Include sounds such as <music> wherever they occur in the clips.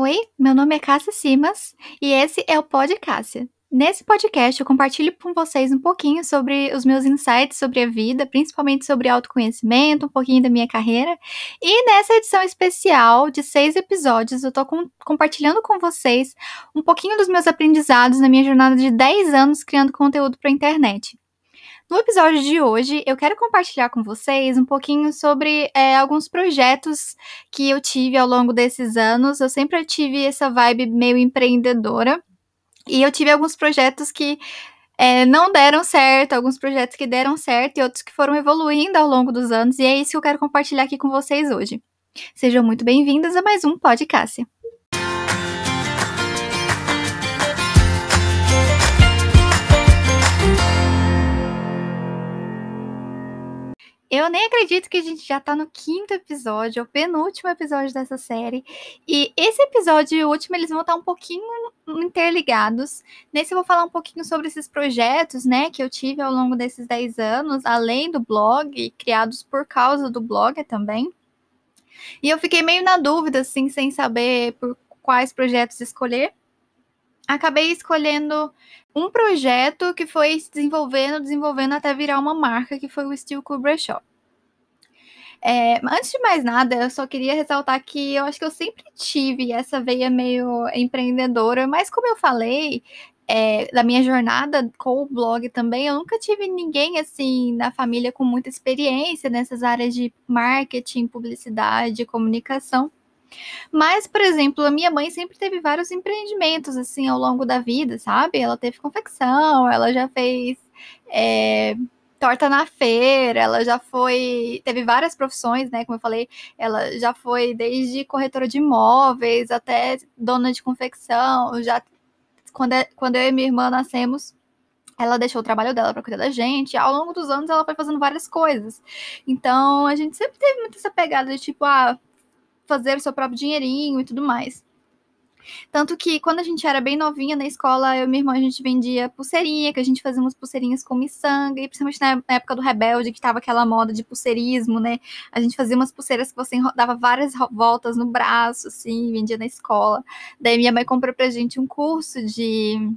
Oi, meu nome é Cássia Simas e esse é o Pod Cássia. Nesse podcast eu compartilho com vocês um pouquinho sobre os meus insights sobre a vida, principalmente sobre autoconhecimento, um pouquinho da minha carreira. E nessa edição especial de seis episódios, eu tô com, compartilhando com vocês um pouquinho dos meus aprendizados na minha jornada de 10 anos criando conteúdo para a internet. No episódio de hoje, eu quero compartilhar com vocês um pouquinho sobre é, alguns projetos que eu tive ao longo desses anos. Eu sempre tive essa vibe meio empreendedora. E eu tive alguns projetos que é, não deram certo, alguns projetos que deram certo e outros que foram evoluindo ao longo dos anos. E é isso que eu quero compartilhar aqui com vocês hoje. Sejam muito bem-vindas a mais um podcast. Eu nem acredito que a gente já tá no quinto episódio, é o penúltimo episódio dessa série. E esse episódio e o último, eles vão estar um pouquinho interligados. Nesse eu vou falar um pouquinho sobre esses projetos, né, que eu tive ao longo desses 10 anos, além do blog, criados por causa do blog também. E eu fiquei meio na dúvida, assim, sem saber por quais projetos escolher. Acabei escolhendo um projeto que foi se desenvolvendo, desenvolvendo até virar uma marca, que foi o Steel Cobra Shop. É, antes de mais nada, eu só queria ressaltar que eu acho que eu sempre tive essa veia meio empreendedora, mas como eu falei, é, da minha jornada com o blog também, eu nunca tive ninguém assim na família com muita experiência nessas áreas de marketing, publicidade, comunicação. Mas, por exemplo, a minha mãe sempre teve vários empreendimentos assim ao longo da vida, sabe? Ela teve confecção, ela já fez é, torta na feira, ela já foi, teve várias profissões, né? Como eu falei, ela já foi desde corretora de imóveis até dona de confecção. Já quando, é, quando eu e minha irmã nascemos, ela deixou o trabalho dela para cuidar da gente. Ao longo dos anos, ela foi fazendo várias coisas. Então, a gente sempre teve muito essa pegada de tipo, ah, fazer o seu próprio dinheirinho e tudo mais. Tanto que quando a gente era bem novinha na escola, eu e minha irmã, a gente vendia pulseirinha, que a gente fazia umas pulseirinhas com miçanga, e principalmente na época do Rebelde, que tava aquela moda de pulseirismo, né? A gente fazia umas pulseiras que você dava várias voltas no braço, assim, vendia na escola. Daí minha mãe comprou pra gente um curso de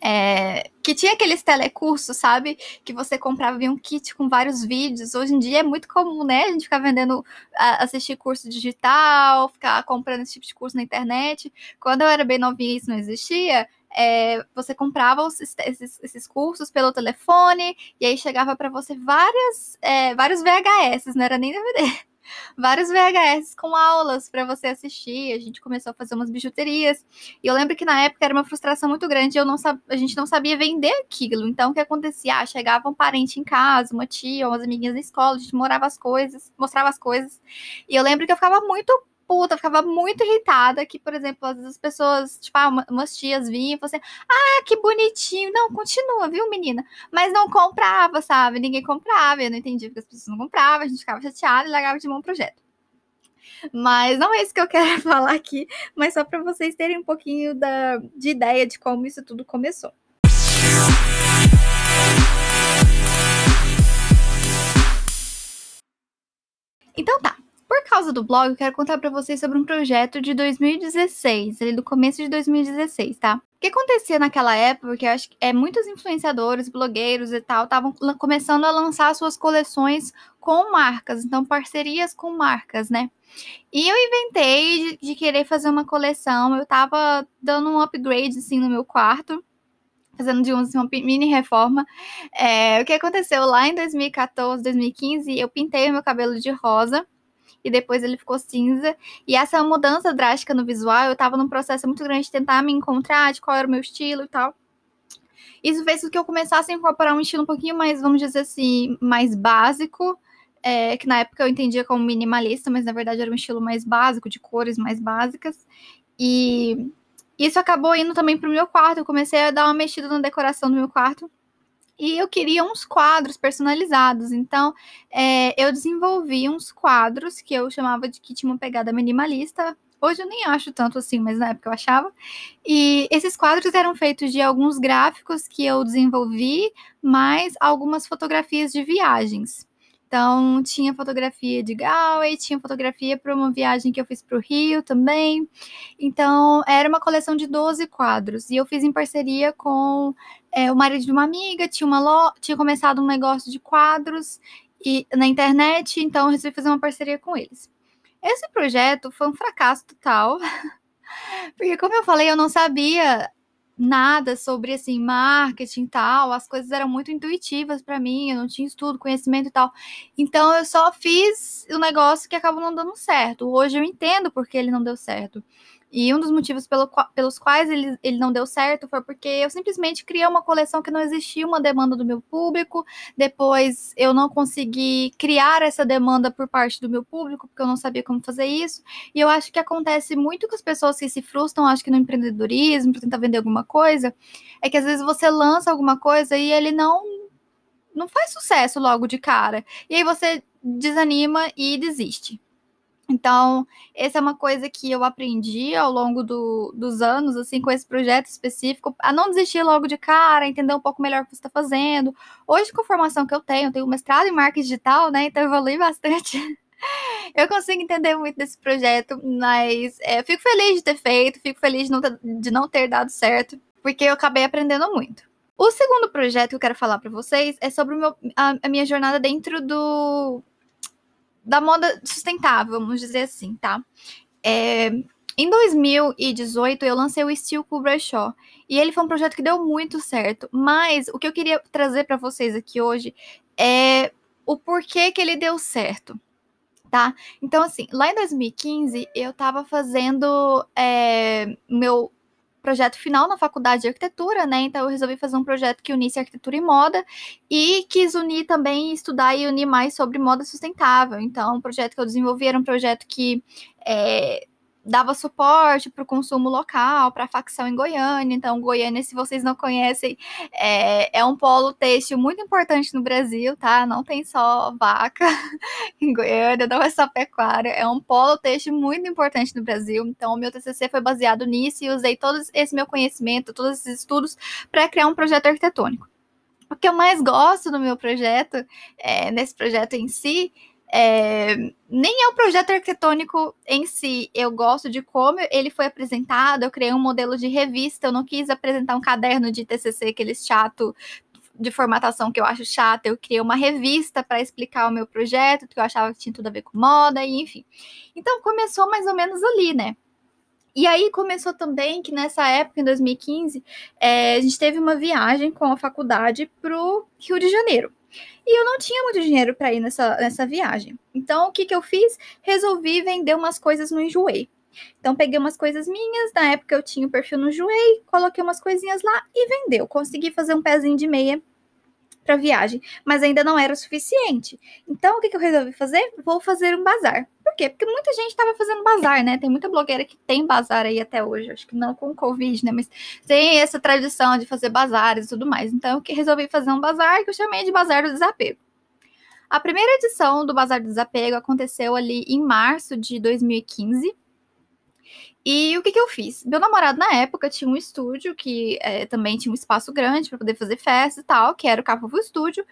é, que tinha aqueles telecursos, sabe? Que você comprava um kit com vários vídeos. Hoje em dia é muito comum, né? A gente ficar vendendo, assistir curso digital, ficar comprando esse tipo de curso na internet. Quando eu era bem novinha isso não existia. É, você comprava os, esses, esses, cursos pelo telefone e aí chegava para você várias, é, vários VHS, não era nem DVD vários VHS com aulas para você assistir. A gente começou a fazer umas bijuterias. E eu lembro que na época era uma frustração muito grande. Eu não a gente não sabia vender aquilo. Então o que acontecia? Ah, chegava um parente em casa, uma tia, umas amiguinhas na escola, a gente morava as coisas, mostrava as coisas. E eu lembro que eu ficava muito puta, ficava muito irritada que, por exemplo, às vezes as pessoas, tipo, ah, umas tias vinham e falavam assim, ah, que bonitinho. Não, continua, viu, menina? Mas não comprava, sabe? Ninguém comprava, eu não entendi porque as pessoas não compravam, a gente ficava chateada e largava de mão o projeto. Mas não é isso que eu <laughs> quero falar aqui, mas só para vocês terem um pouquinho da, de ideia de como isso tudo começou. Então tá, por causa do blog, eu quero contar para vocês sobre um projeto de 2016, ali do começo de 2016, tá? O que acontecia naquela época, porque eu acho que é, muitos influenciadores, blogueiros e tal, estavam começando a lançar suas coleções com marcas, então parcerias com marcas, né? E eu inventei de, de querer fazer uma coleção, eu tava dando um upgrade, assim, no meu quarto, fazendo de assim, uma mini reforma. É, o que aconteceu lá em 2014, 2015, eu pintei o meu cabelo de rosa, e depois ele ficou cinza. E essa mudança drástica no visual, eu tava num processo muito grande de tentar me encontrar, de qual era o meu estilo e tal. Isso fez com que eu começasse a incorporar um estilo um pouquinho mais, vamos dizer assim, mais básico, é, que na época eu entendia como minimalista, mas na verdade era um estilo mais básico, de cores mais básicas. E isso acabou indo também pro meu quarto. Eu comecei a dar uma mexida na decoração do meu quarto e eu queria uns quadros personalizados. Então, é, eu desenvolvi uns quadros que eu chamava de que tinha uma pegada minimalista. Hoje eu nem acho tanto assim, mas na época eu achava. E esses quadros eram feitos de alguns gráficos que eu desenvolvi, mais algumas fotografias de viagens. Então, tinha fotografia de Galway, tinha fotografia para uma viagem que eu fiz para o Rio também. Então, era uma coleção de 12 quadros. E eu fiz em parceria com é, o marido de uma amiga, tinha, uma lo... tinha começado um negócio de quadros e, na internet, então eu resolvi fazer uma parceria com eles. Esse projeto foi um fracasso total, <laughs> porque, como eu falei, eu não sabia nada sobre assim marketing e tal, as coisas eram muito intuitivas para mim, eu não tinha estudo, conhecimento e tal. Então eu só fiz o negócio que acabou não dando certo. Hoje eu entendo porque ele não deu certo. E um dos motivos pelo, pelos quais ele, ele não deu certo foi porque eu simplesmente criei uma coleção que não existia uma demanda do meu público. Depois eu não consegui criar essa demanda por parte do meu público, porque eu não sabia como fazer isso. E eu acho que acontece muito com as pessoas que se frustram, acho que no empreendedorismo, para tentar vender alguma coisa, é que às vezes você lança alguma coisa e ele não não faz sucesso logo de cara. E aí você desanima e desiste. Então, essa é uma coisa que eu aprendi ao longo do, dos anos, assim, com esse projeto específico, a não desistir logo de cara, entender um pouco melhor o que você está fazendo. Hoje, com a formação que eu tenho, eu tenho mestrado em marketing digital, né? Então, eu evolui bastante. <laughs> eu consigo entender muito desse projeto, mas é, fico feliz de ter feito, fico feliz de não ter, de não ter dado certo, porque eu acabei aprendendo muito. O segundo projeto que eu quero falar para vocês é sobre meu, a, a minha jornada dentro do da moda sustentável, vamos dizer assim, tá? É, em 2018, eu lancei o Steel Cool Brochure, e ele foi um projeto que deu muito certo, mas o que eu queria trazer para vocês aqui hoje é o porquê que ele deu certo, tá? Então, assim, lá em 2015, eu estava fazendo é, meu projeto final na faculdade de arquitetura, né? Então eu resolvi fazer um projeto que unisse arquitetura e moda e quis unir também, estudar e unir mais sobre moda sustentável. Então, o projeto que eu desenvolvi era um projeto que é, dava suporte para o consumo local, para a facção em Goiânia. Então, Goiânia, se vocês não conhecem, é, é, um polo têxtil muito importante no Brasil, tá? Não tem só vaca <laughs> em Goiânia, não é só pecuária, é um polo têxtil muito importante no Brasil. Então, o meu TCC foi baseado nisso e usei todo esse meu conhecimento, todos esses estudos para criar um projeto arquitetônico. O que eu mais gosto no meu projeto, é, nesse projeto em si, é, nem é o projeto arquitetônico em si. Eu gosto de como ele foi apresentado. Eu criei um modelo de revista. Eu não quis apresentar um caderno de TCC, aquele chato de formatação que eu acho chato. Eu criei uma revista para explicar o meu projeto, que eu achava que tinha tudo a ver com moda, e enfim. Então começou mais ou menos ali, né? E aí começou também que nessa época, em 2015, é, a gente teve uma viagem com a faculdade para o Rio de Janeiro. E eu não tinha muito dinheiro para ir nessa, nessa viagem. Então, o que, que eu fiz? Resolvi vender umas coisas no Enjoei. Então, peguei umas coisas minhas, na época eu tinha o perfil no Enjoei, coloquei umas coisinhas lá e vendeu. Consegui fazer um pezinho de meia para viagem, mas ainda não era o suficiente. Então, o que, que eu resolvi fazer? Vou fazer um bazar. Por quê? Porque muita gente estava fazendo bazar, né? Tem muita blogueira que tem bazar aí até hoje. Acho que não com Covid, né? Mas tem essa tradição de fazer bazares e tudo mais. Então, eu resolvi fazer um bazar que eu chamei de Bazar do Desapego. A primeira edição do Bazar do Desapego aconteceu ali em março de 2015 e o que, que eu fiz? Meu namorado, na época, tinha um estúdio que é, também tinha um espaço grande para poder fazer festa e tal, que era o Capovo Estúdio.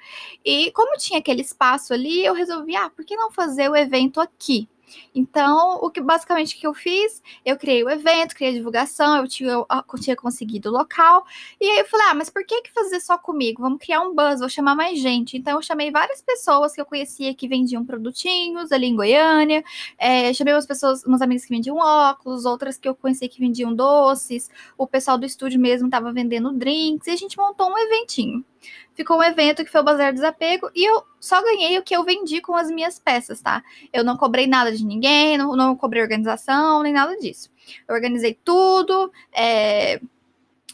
E como tinha aquele espaço ali, eu resolvi, ah, por que não fazer o evento aqui? Então, o que basicamente que eu fiz, eu criei o evento, criei a divulgação, eu tinha, eu tinha conseguido o local, e aí eu falei, ah, mas por que, que fazer só comigo? Vamos criar um buzz, vou chamar mais gente. Então, eu chamei várias pessoas que eu conhecia que vendiam produtinhos ali em Goiânia, é, chamei umas pessoas, umas amigas que vendiam óculos, outras que eu conhecia que vendiam doces, o pessoal do estúdio mesmo estava vendendo drinks, e a gente montou um eventinho ficou um evento que foi o Bazar Desapego e eu só ganhei o que eu vendi com as minhas peças, tá? Eu não cobrei nada de ninguém, não, não cobrei organização, nem nada disso. Eu organizei tudo, é,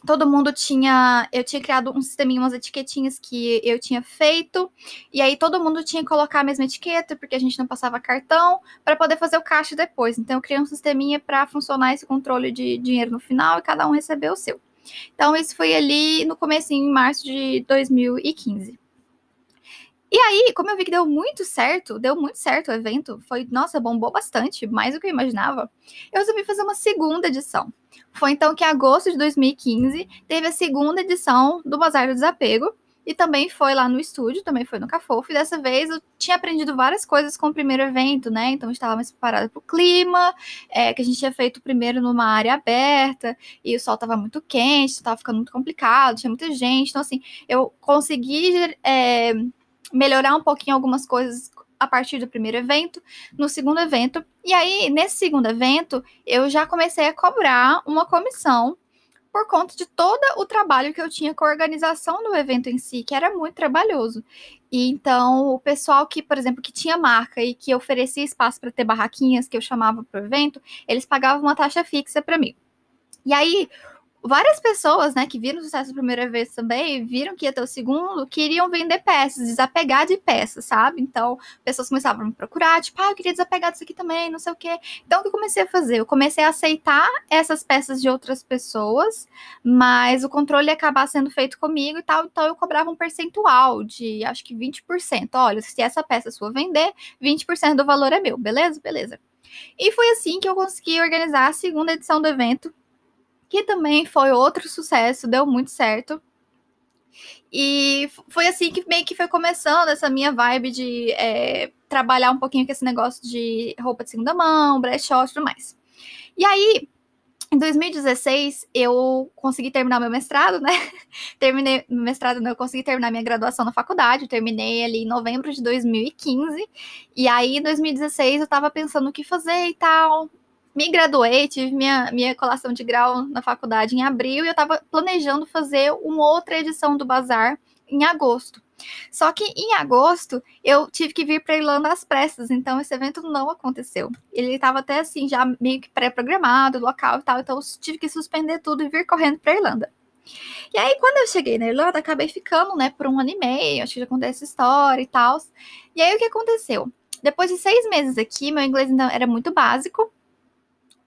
todo mundo tinha. Eu tinha criado um sisteminha, umas etiquetinhas que eu tinha feito, e aí todo mundo tinha que colocar a mesma etiqueta, porque a gente não passava cartão, para poder fazer o caixa depois. Então eu criei um sisteminha para funcionar esse controle de dinheiro no final e cada um recebeu o seu. Então, isso foi ali no começo, em março de 2015. E aí, como eu vi que deu muito certo, deu muito certo o evento, foi, nossa, bombou bastante, mais do que eu imaginava, eu resolvi fazer uma segunda edição. Foi então que em agosto de 2015 teve a segunda edição do Bazar do Desapego, e também foi lá no estúdio, também foi no Cafofo, e dessa vez eu tinha aprendido várias coisas com o primeiro evento, né? Então estava mais preparada para o clima, é, que a gente tinha feito primeiro numa área aberta, e o sol estava muito quente, estava ficando muito complicado, tinha muita gente, então assim, eu consegui é, melhorar um pouquinho algumas coisas a partir do primeiro evento, no segundo evento. E aí, nesse segundo evento, eu já comecei a cobrar uma comissão por conta de todo o trabalho que eu tinha com a organização do evento em si, que era muito trabalhoso. E então, o pessoal que, por exemplo, que tinha marca e que oferecia espaço para ter barraquinhas que eu chamava para o evento, eles pagavam uma taxa fixa para mim. E aí, várias pessoas, né, que viram o sucesso da primeira vez também, viram que ia ter o segundo, queriam vender peças, desapegar de peças, sabe? Então, pessoas começavam a me procurar, tipo, ah, eu queria desapegar disso aqui também, não sei o quê. Então, o que eu comecei a fazer? Eu comecei a aceitar essas peças de outras pessoas, mas o controle ia acabar sendo feito comigo e tal, então eu cobrava um percentual de, acho que 20%. Olha, se essa peça sua vender, 20% do valor é meu, beleza? Beleza. E foi assim que eu consegui organizar a segunda edição do evento, que também foi outro sucesso, deu muito certo. E foi assim que meio que foi começando essa minha vibe de é, trabalhar um pouquinho com esse negócio de roupa de segunda mão, brechó e tudo mais. E aí, em 2016, eu consegui terminar meu mestrado, né? <laughs> Terminei meu mestrado, não, eu consegui terminar minha graduação na faculdade. Eu terminei ali em novembro de 2015. E aí, em 2016, eu tava pensando o que fazer e tal me graduei, tive minha, minha colação de grau na faculdade em abril e eu estava planejando fazer uma outra edição do Bazar em agosto. Só que em agosto eu tive que vir para Irlanda às pressas, então esse evento não aconteceu. Ele estava até assim, já meio que pré-programado, local e tal, então eu tive que suspender tudo e vir correndo para Irlanda. E aí, quando eu cheguei na Irlanda, acabei ficando, né, por um ano e meio, acho que já contei essa história e tal. E aí, o que aconteceu? Depois de seis meses aqui, meu inglês ainda era muito básico,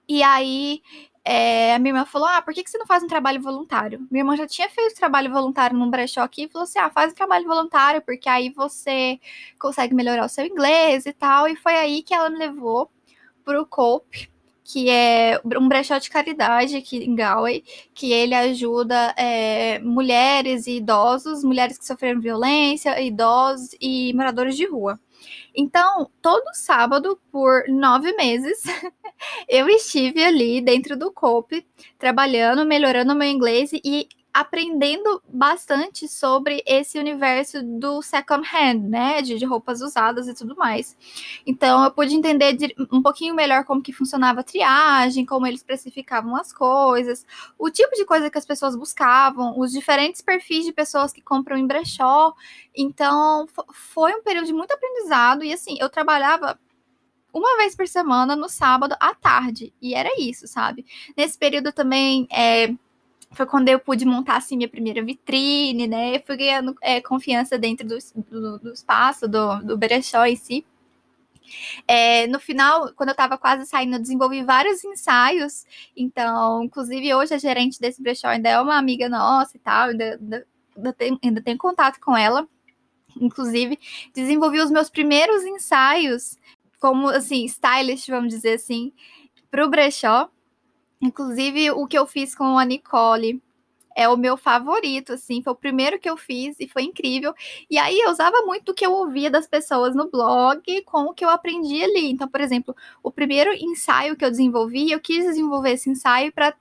e aí é, a minha irmã falou: Ah, por que, que você não faz um trabalho voluntário? Minha irmã já tinha feito trabalho voluntário num brechó aqui e falou assim: Ah, faz um trabalho voluntário, porque aí você consegue melhorar o seu inglês e tal. E foi aí que ela me levou pro Cope, que é um brechó de caridade aqui em Galway, que ele ajuda é, mulheres e idosos, mulheres que sofreram violência, idosos e moradores de rua. Então, todo sábado, por nove meses, <laughs> eu estive ali dentro do COPE, trabalhando, melhorando meu inglês e aprendendo bastante sobre esse universo do second hand, né, de, de, roupas usadas e tudo mais. Então eu pude entender de, um pouquinho melhor como que funcionava a triagem, como eles especificavam as coisas, o tipo de coisa que as pessoas buscavam, os diferentes perfis de pessoas que compram em brechó. Então foi um período de muito aprendizado e assim, eu trabalhava uma vez por semana no sábado à tarde. E era isso, sabe? Nesse período também é, foi quando eu pude montar assim minha primeira vitrine, né? Eu fui ganhando é, confiança dentro do, do, do espaço, do, do brechó em si. É, no final, quando eu estava quase saindo, eu desenvolvi vários ensaios. Então, inclusive, hoje a gerente desse brechó ainda é uma amiga nossa e tal, ainda, ainda, ainda, tenho, ainda tenho contato com ela. Inclusive, desenvolvi os meus primeiros ensaios como, assim, stylist, vamos dizer assim, para o brechó. Inclusive, o que eu fiz com a Nicole é o meu favorito, assim, foi o primeiro que eu fiz e foi incrível. E aí eu usava muito o que eu ouvia das pessoas no blog com o que eu aprendi ali. Então, por exemplo, o primeiro ensaio que eu desenvolvi, eu quis desenvolver esse ensaio para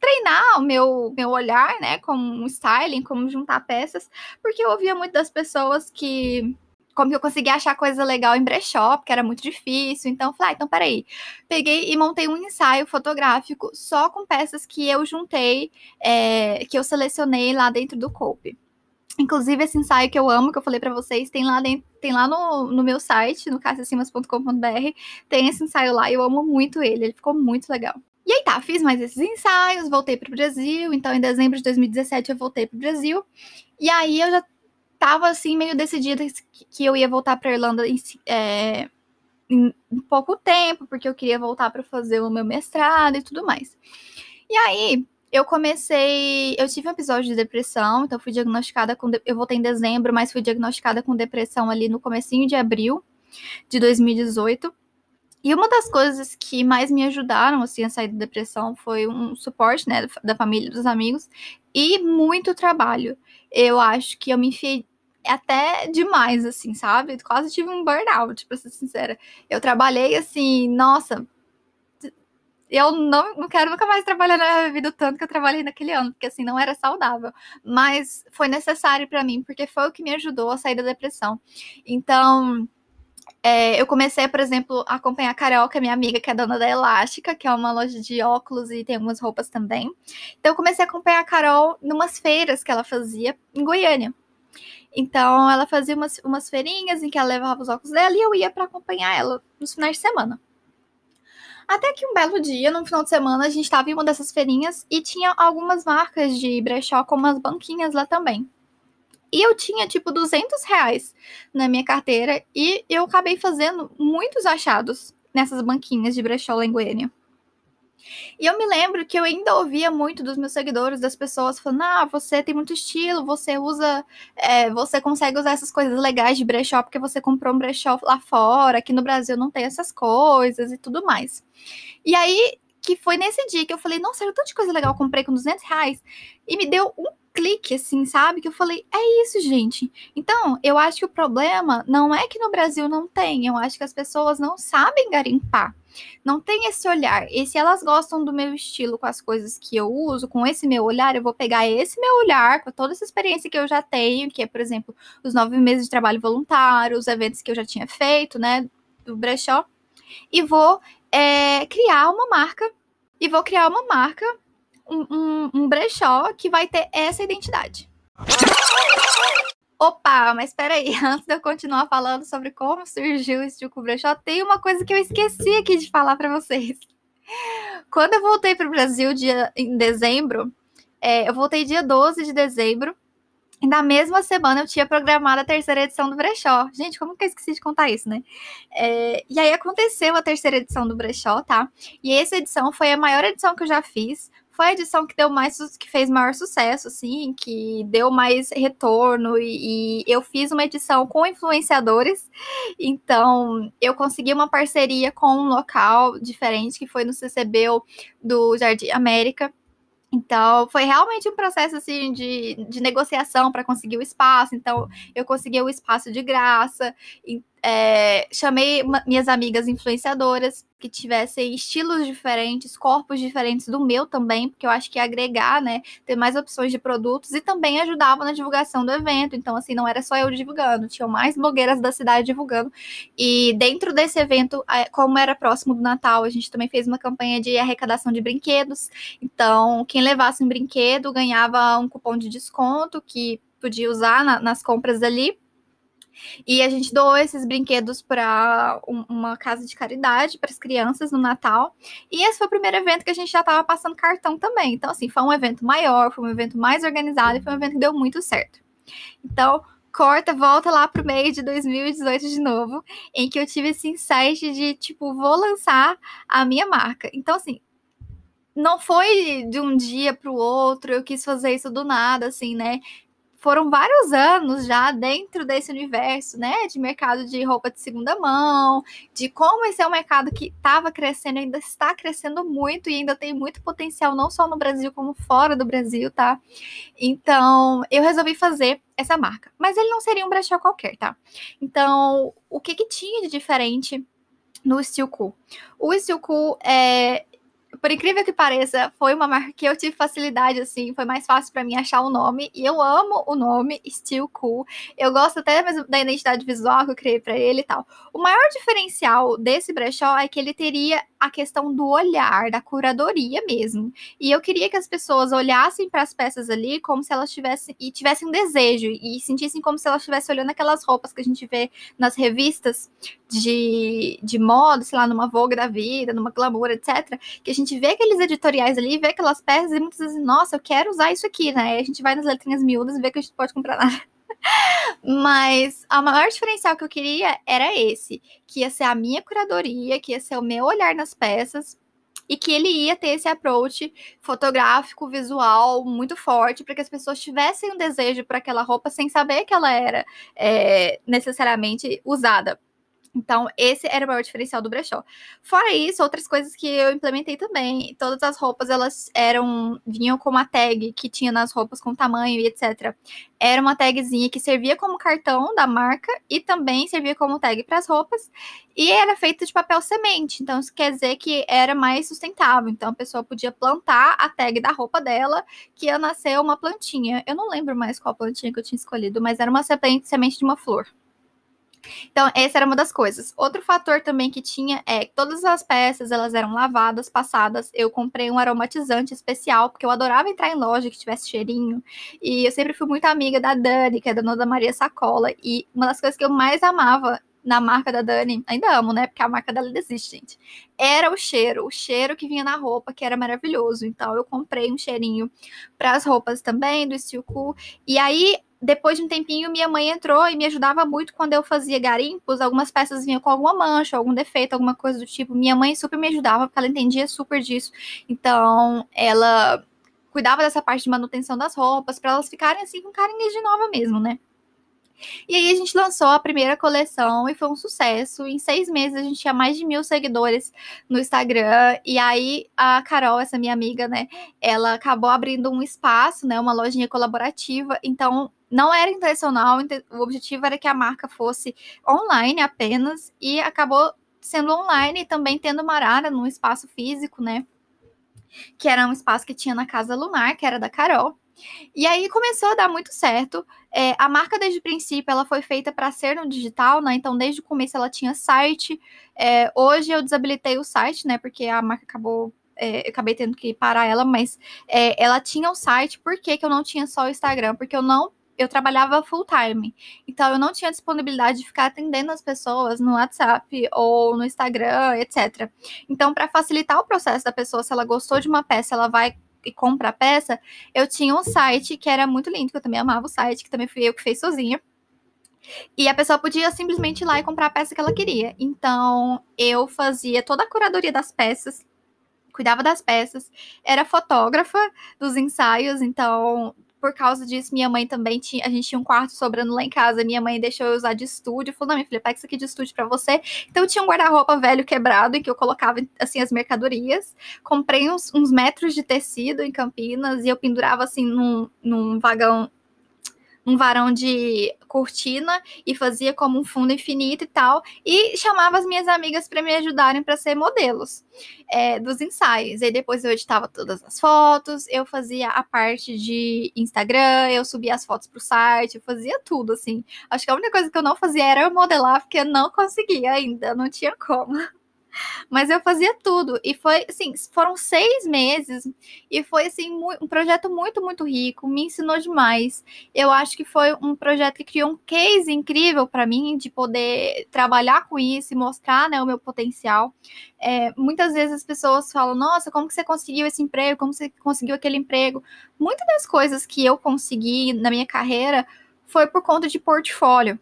treinar o meu, meu olhar, né, como styling, como juntar peças, porque eu ouvia muito das pessoas que como que eu consegui achar coisa legal em brechó, porque era muito difícil. Então, falei, ah, então peraí. Peguei e montei um ensaio fotográfico só com peças que eu juntei, é, que eu selecionei lá dentro do Cope. Inclusive, esse ensaio que eu amo, que eu falei para vocês, tem lá, dentro, tem lá no, no meu site, no cassiasimas.com.br, tem esse ensaio lá e eu amo muito ele, ele ficou muito legal. E aí tá, fiz mais esses ensaios, voltei pro Brasil, então em dezembro de 2017 eu voltei pro Brasil, e aí eu já tava assim meio decidida que eu ia voltar para Irlanda em, é, em, pouco tempo, porque eu queria voltar para fazer o meu mestrado e tudo mais. E aí eu comecei, eu tive um episódio de depressão, então fui diagnosticada com, eu voltei em dezembro, mas fui diagnosticada com depressão ali no comecinho de abril de 2018. E uma das coisas que mais me ajudaram assim a sair da depressão foi um suporte, né, da família, dos amigos e muito trabalho. Eu acho que eu me enfiei até demais, assim, sabe? Quase tive um burnout, pra ser sincera. Eu trabalhei assim, nossa. Eu não, não quero nunca mais trabalhar na minha vida tanto que eu trabalhei naquele ano, porque assim não era saudável. Mas foi necessário para mim, porque foi o que me ajudou a sair da depressão. Então, é, eu comecei, por exemplo, a acompanhar a Carol, que é minha amiga, que é dona da Elástica, que é uma loja de óculos e tem algumas roupas também. Então, eu comecei a acompanhar a Carol numas feiras que ela fazia em Goiânia. Então, ela fazia umas, umas feirinhas em que ela levava os óculos dela e eu ia para acompanhar ela nos finais de semana. Até que um belo dia, no final de semana, a gente estava em uma dessas feirinhas e tinha algumas marcas de brechó com umas banquinhas lá também. E eu tinha, tipo, 200 reais na minha carteira e eu acabei fazendo muitos achados nessas banquinhas de brechó lá em Goiânia. E eu me lembro que eu ainda ouvia muito dos meus seguidores, das pessoas falando: ah, você tem muito estilo, você usa, é, você consegue usar essas coisas legais de brechó porque você comprou um brechó lá fora, aqui no Brasil não tem essas coisas e tudo mais. E aí, que foi nesse dia que eu falei: nossa, era tanta coisa legal, eu comprei com 200 reais, e me deu um clique, assim, sabe? Que eu falei, é isso, gente. Então, eu acho que o problema não é que no Brasil não tem, eu acho que as pessoas não sabem garimpar. Não tem esse olhar. E se elas gostam do meu estilo com as coisas que eu uso, com esse meu olhar, eu vou pegar esse meu olhar, com toda essa experiência que eu já tenho, que é, por exemplo, os nove meses de trabalho voluntário, os eventos que eu já tinha feito, né, do brechó, e vou é, criar uma marca. E vou criar uma marca um, um, brechó que vai ter essa identidade. Opa, mas peraí, <laughs> antes de eu continuar falando sobre como surgiu o Estilco Brechó, tem uma coisa que eu esqueci aqui de falar para vocês. Quando eu voltei para o Brasil dia, em dezembro, é, eu voltei dia 12 de dezembro, e na mesma semana eu tinha programado a terceira edição do Brechó. Gente, como que eu esqueci de contar isso, né? É, e aí aconteceu a terceira edição do Brechó, tá? E essa edição foi a maior edição que eu já fiz foi a edição que deu mais que fez maior sucesso, assim, que deu mais retorno e, e, eu fiz uma edição com influenciadores, então eu consegui uma parceria com um local diferente que foi no CCB do Jardim América. Então, foi realmente um processo assim de, de negociação para conseguir o espaço. Então, eu consegui o espaço de graça. É, chamei minhas amigas influenciadoras que tivessem estilos diferentes, corpos diferentes do meu também, porque eu acho que agregar, né, ter mais opções de produtos e também ajudava na divulgação do evento. Então, assim, não era só eu divulgando, tinham mais blogueiras da cidade divulgando. E dentro desse evento, como era próximo do Natal, a gente também fez uma campanha de arrecadação de brinquedos. Então, quem levasse um brinquedo ganhava um cupom de desconto que podia usar na, nas compras ali. E a gente doou esses brinquedos para um, uma casa de caridade para as crianças no Natal. E esse foi o primeiro evento que a gente já estava passando cartão também. Então, assim, foi um evento maior, foi um evento mais organizado e foi um evento que deu muito certo. Então, corta, volta lá pro meio de 2018 de novo, em que eu tive esse insight de, tipo, vou lançar a minha marca. Então, assim, não foi de um dia para o outro, eu quis fazer isso do nada, assim, né? Foram vários anos já dentro desse universo, né, de mercado de roupa de segunda mão, de como esse é um mercado que estava crescendo, ainda está crescendo muito e ainda tem muito potencial, não só no Brasil, como fora do Brasil, tá? Então, eu resolvi fazer essa marca. Mas ele não seria um brechó qualquer, tá? Então, o que que tinha de diferente no Steel Cool? O Steel Cool é, por incrível que pareça, foi uma marca que eu tive facilidade, assim, foi mais fácil para mim achar o nome. E eu amo o nome, Still Cool. Eu gosto até mesmo da identidade visual que eu criei para ele e tal. O maior diferencial desse brechó é que ele teria a questão do olhar, da curadoria mesmo. E eu queria que as pessoas olhassem para as peças ali como se elas tivessem e tivessem um desejo e sentissem como se elas estivessem olhando aquelas roupas que a gente vê nas revistas de, de moda, sei lá, numa Vogue da vida, numa Glamour, etc. Que a gente vê aqueles editoriais ali, vê aquelas peças e muitas vezes, nossa, eu quero usar isso aqui, né? E a gente vai nas letrinhas miúdas e vê que a gente pode comprar nada. Mas a maior diferencial que eu queria era esse, que ia ser a minha curadoria, que ia ser o meu olhar nas peças e que ele ia ter esse approach fotográfico, visual muito forte, para que as pessoas tivessem um desejo para aquela roupa sem saber que ela era é, necessariamente usada Então, esse era o maior diferencial do brechó. Fora isso, outras coisas que eu implementei também. Todas as roupas, elas eram vinham com uma tag que tinha nas roupas com tamanho e etc. Era uma tagzinha que servia como cartão da marca e também servia como tag para as roupas. E era feita de papel semente. Então, isso quer dizer que era mais sustentável. Então, a pessoa podia plantar a tag da roupa dela, que ia nascer uma plantinha. Eu não lembro mais qual plantinha que eu tinha escolhido, mas era uma semente de uma flor. Então, essa era uma das coisas. Outro fator também que tinha é que todas as peças elas eram lavadas, passadas. Eu comprei um aromatizante especial, porque eu adorava entrar em loja que tivesse cheirinho. E eu sempre fui muito amiga da Dani, que é dona da Maria Sacola. E uma das coisas que eu mais amava na marca da Dani, ainda amo, né? Porque a marca dela existe, gente. Era o cheiro, o cheiro que vinha na roupa, que era maravilhoso. Então eu comprei um cheirinho para as roupas também do Steel. E aí depois de um tempinho, minha mãe entrou e me ajudava muito quando eu fazia garimpos. Algumas peças vinham com alguma mancha, algum defeito, alguma coisa do tipo. Minha mãe super me ajudava, porque ela entendia super disso. Então, ela cuidava dessa parte de manutenção das roupas, para elas ficarem assim com carinha de nova mesmo, né? E aí a gente lançou a primeira coleção e foi um sucesso. Em seis meses a gente tinha mais de mil seguidores no Instagram. E aí a Carol, essa minha amiga, né, ela acabou abrindo um espaço, né, uma lojinha colaborativa. Então não era intencional, o objetivo era que a marca fosse online apenas e acabou sendo online e também tendo uma arara num espaço físico, né? Que era um espaço que tinha na Casa Lunar, que era da Carol. E aí começou a dar muito certo. É, a marca, desde o princípio, ela foi feita para ser no digital, né? Então, desde o começo, ela tinha site. É, hoje eu desabilitei o site, né? Porque a marca acabou. É, acabei tendo que parar ela, mas é, ela tinha o site. Por que, que eu não tinha só o Instagram? Porque eu não eu trabalhava full time. Então eu não tinha disponibilidade de ficar atendendo as pessoas no WhatsApp ou no Instagram, etc. Então, para facilitar o processo da pessoa, se ela gostou de uma peça, ela vai e compra a peça, eu tinha um site que era muito lindo, que eu também amava o site, que também fui eu que fiz sozinha. E a pessoa podia simplesmente ir lá e comprar a peça que ela queria. Então, eu fazia toda a curadoria das peças, cuidava das peças, era fotógrafa dos ensaios, então por causa disso, minha mãe também tinha. A gente tinha um quarto sobrando lá em casa. Minha mãe deixou eu usar de estúdio. Falou: não, minha filha, pega isso aqui de estúdio para você. Então eu tinha um guarda-roupa velho quebrado em que eu colocava assim as mercadorias. Comprei uns, uns metros de tecido em Campinas e eu pendurava assim num, num vagão um varão de cortina e fazia como um fundo infinito e tal, e chamava as minhas amigas para me ajudarem para ser modelos é, dos ensaios. E depois eu editava todas as fotos, eu fazia a parte de Instagram, eu subia as fotos para o site, eu fazia tudo assim. Acho que a única coisa que eu não fazia era modelar, porque eu não conseguia ainda, não tinha como. Mas eu fazia tudo. E foi, assim, foram seis meses. E foi, assim, um projeto muito, muito rico. Me ensinou demais. Eu acho que foi um projeto que criou um case incrível para mim de poder trabalhar com isso e mostrar né, o meu potencial. É, muitas vezes as pessoas falam: Nossa, como que você conseguiu esse emprego? Como você conseguiu aquele emprego? Muitas das coisas que eu consegui na minha carreira foi por conta de portfólio.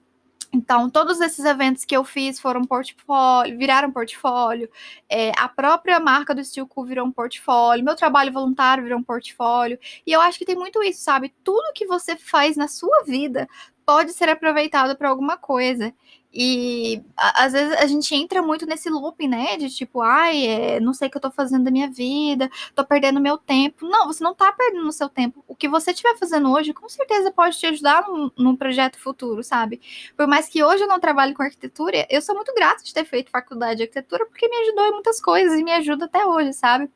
Então, todos esses eventos que eu fiz foram portfólio, viraram portfólio. É, a própria marca do Steel Cool virou um portfólio. Meu trabalho voluntário virou um portfólio. E eu acho que tem muito isso, sabe? Tudo que você faz na sua vida pode ser aproveitado para alguma coisa. E às vezes a gente entra muito nesse looping, né? De tipo, ai, é, não sei o que eu tô fazendo da minha vida, tô perdendo meu tempo. Não, você não tá perdendo o seu tempo. O que você estiver fazendo hoje, com certeza pode te ajudar num, num, projeto futuro, sabe? Por mais que hoje eu não trabalhe com arquitetura, eu sou muito grata de ter feito faculdade de arquitetura, porque me ajudou em muitas coisas e me ajuda até hoje, sabe?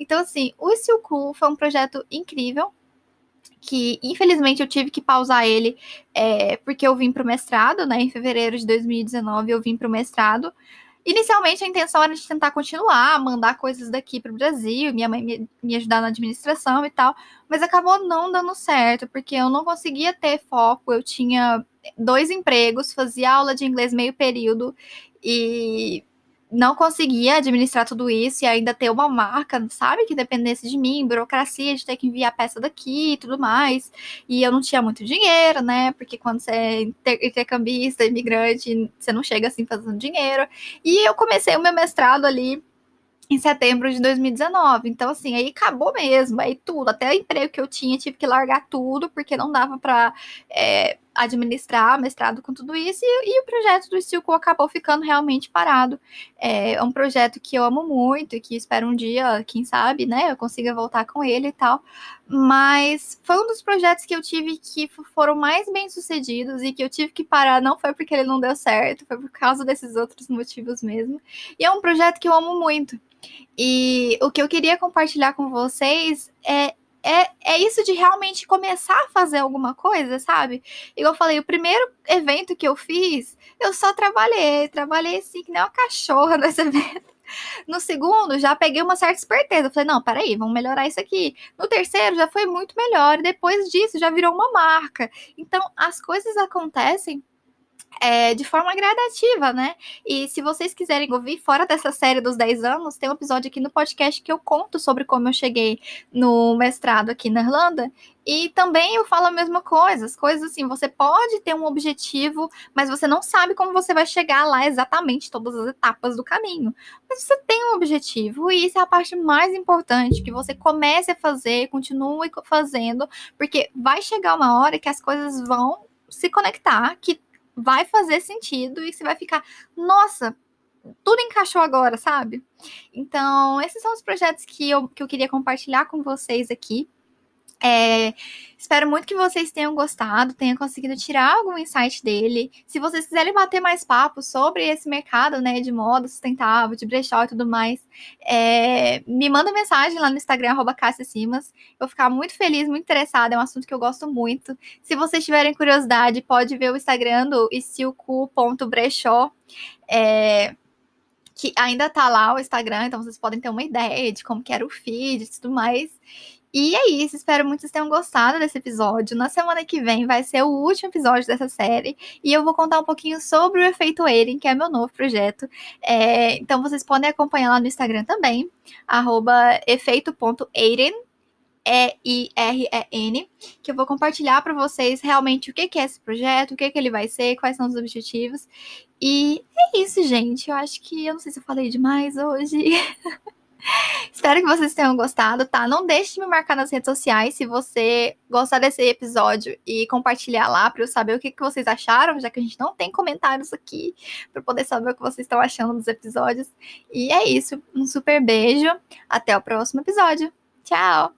Então, assim, o Cool foi um projeto incrível que infelizmente eu tive que pausar ele é, porque eu vim para o mestrado, né? Em fevereiro de 2019 eu vim para o mestrado. Inicialmente a intenção era de tentar continuar, mandar coisas daqui para o Brasil, minha mãe me, me ajudar na administração e tal, mas acabou não dando certo, porque eu não conseguia ter foco. Eu tinha dois empregos, fazia aula de inglês meio período e não conseguia administrar tudo isso e ainda ter uma marca, sabe, que dependesse de mim, burocracia de ter que enviar peça daqui e tudo mais. E eu não tinha muito dinheiro, né? Porque quando você é intercambista, imigrante, você não chega assim fazendo dinheiro. E eu comecei o meu mestrado ali em setembro de 2019. Então, assim, aí acabou mesmo, aí tudo, até o emprego que eu tinha, tive que largar tudo, porque não dava para é, administrar mestrado com tudo isso, e, e o projeto do Silco acabou ficando realmente parado. É, é um projeto que eu amo muito e que espero um dia, quem sabe, né, eu consiga voltar com ele e tal. Mas foi um dos projetos que eu tive que foram mais bem sucedidos e que eu tive que parar, não foi porque ele não deu certo, foi por causa desses outros motivos mesmo. E é um projeto que eu amo muito. E o que eu queria compartilhar com vocês é é, é isso de realmente começar a fazer alguma coisa, sabe? Igual eu falei, o primeiro evento que eu fiz, eu só trabalhei, trabalhei assim, que nem uma cachorra <laughs> nesse evento. No segundo, já peguei uma certa esperteza. Falei, não, peraí, vamos melhorar isso aqui. No terceiro, já foi muito melhor. E depois disso, já virou uma marca. Então, as coisas acontecem é, de forma gradativa, né? E se vocês quiserem ouvir fora dessa série dos 10 anos, tem um episódio aqui no podcast que eu conto sobre como eu cheguei no mestrado aqui na Irlanda. E também eu falo a mesma coisa, as coisas assim, você pode ter um objetivo, mas você não sabe como você vai chegar lá exatamente todas as etapas do caminho. Mas você tem um objetivo e isso é a parte mais importante, que você comece a fazer, continue fazendo, porque vai chegar uma hora que as coisas vão se conectar, que vai fazer sentido e você vai ficar, nossa, tudo encaixou agora, sabe? Então, esses são os projetos que eu, que eu queria compartilhar com vocês aqui. É, espero muito que vocês tenham gostado, tenham conseguido tirar algum insight dele. Se vocês quiserem bater mais papo sobre esse mercado, né, de moda sustentável, de brechó e tudo mais, é, me manda mensagem lá no Instagram, arroba Simas. Eu vou ficar muito feliz, muito interessada, é um assunto que eu gosto muito. Se vocês tiverem curiosidade, pode ver o Instagram do estilco.brechó. É, que ainda tá lá o Instagram, então vocês podem ter uma ideia de como que era o feed e tudo mais. E é isso, espero muito que vocês tenham gostado desse episódio. Na semana que vem vai ser o último episódio dessa série e eu vou contar um pouquinho sobre o Efeito Eren, que é meu novo projeto. É, então vocês podem acompanhar lá no Instagram também, efeito.eiren, E-I-R-E-N, que eu vou compartilhar para vocês realmente o que é esse projeto, o que, que ele vai ser, quais são os objetivos. E é isso, gente. Eu acho que eu não sei se eu falei demais hoje. <laughs> <laughs> Espero que vocês tenham gostado, tá? Não deixe de me marcar nas redes sociais se você gostar desse episódio e compartilhar lá para eu saber o que, que vocês acharam, já que a gente não tem comentários aqui, para poder saber o que vocês estão achando dos episódios. E é isso. Um super beijo. Até o próximo episódio. Tchau!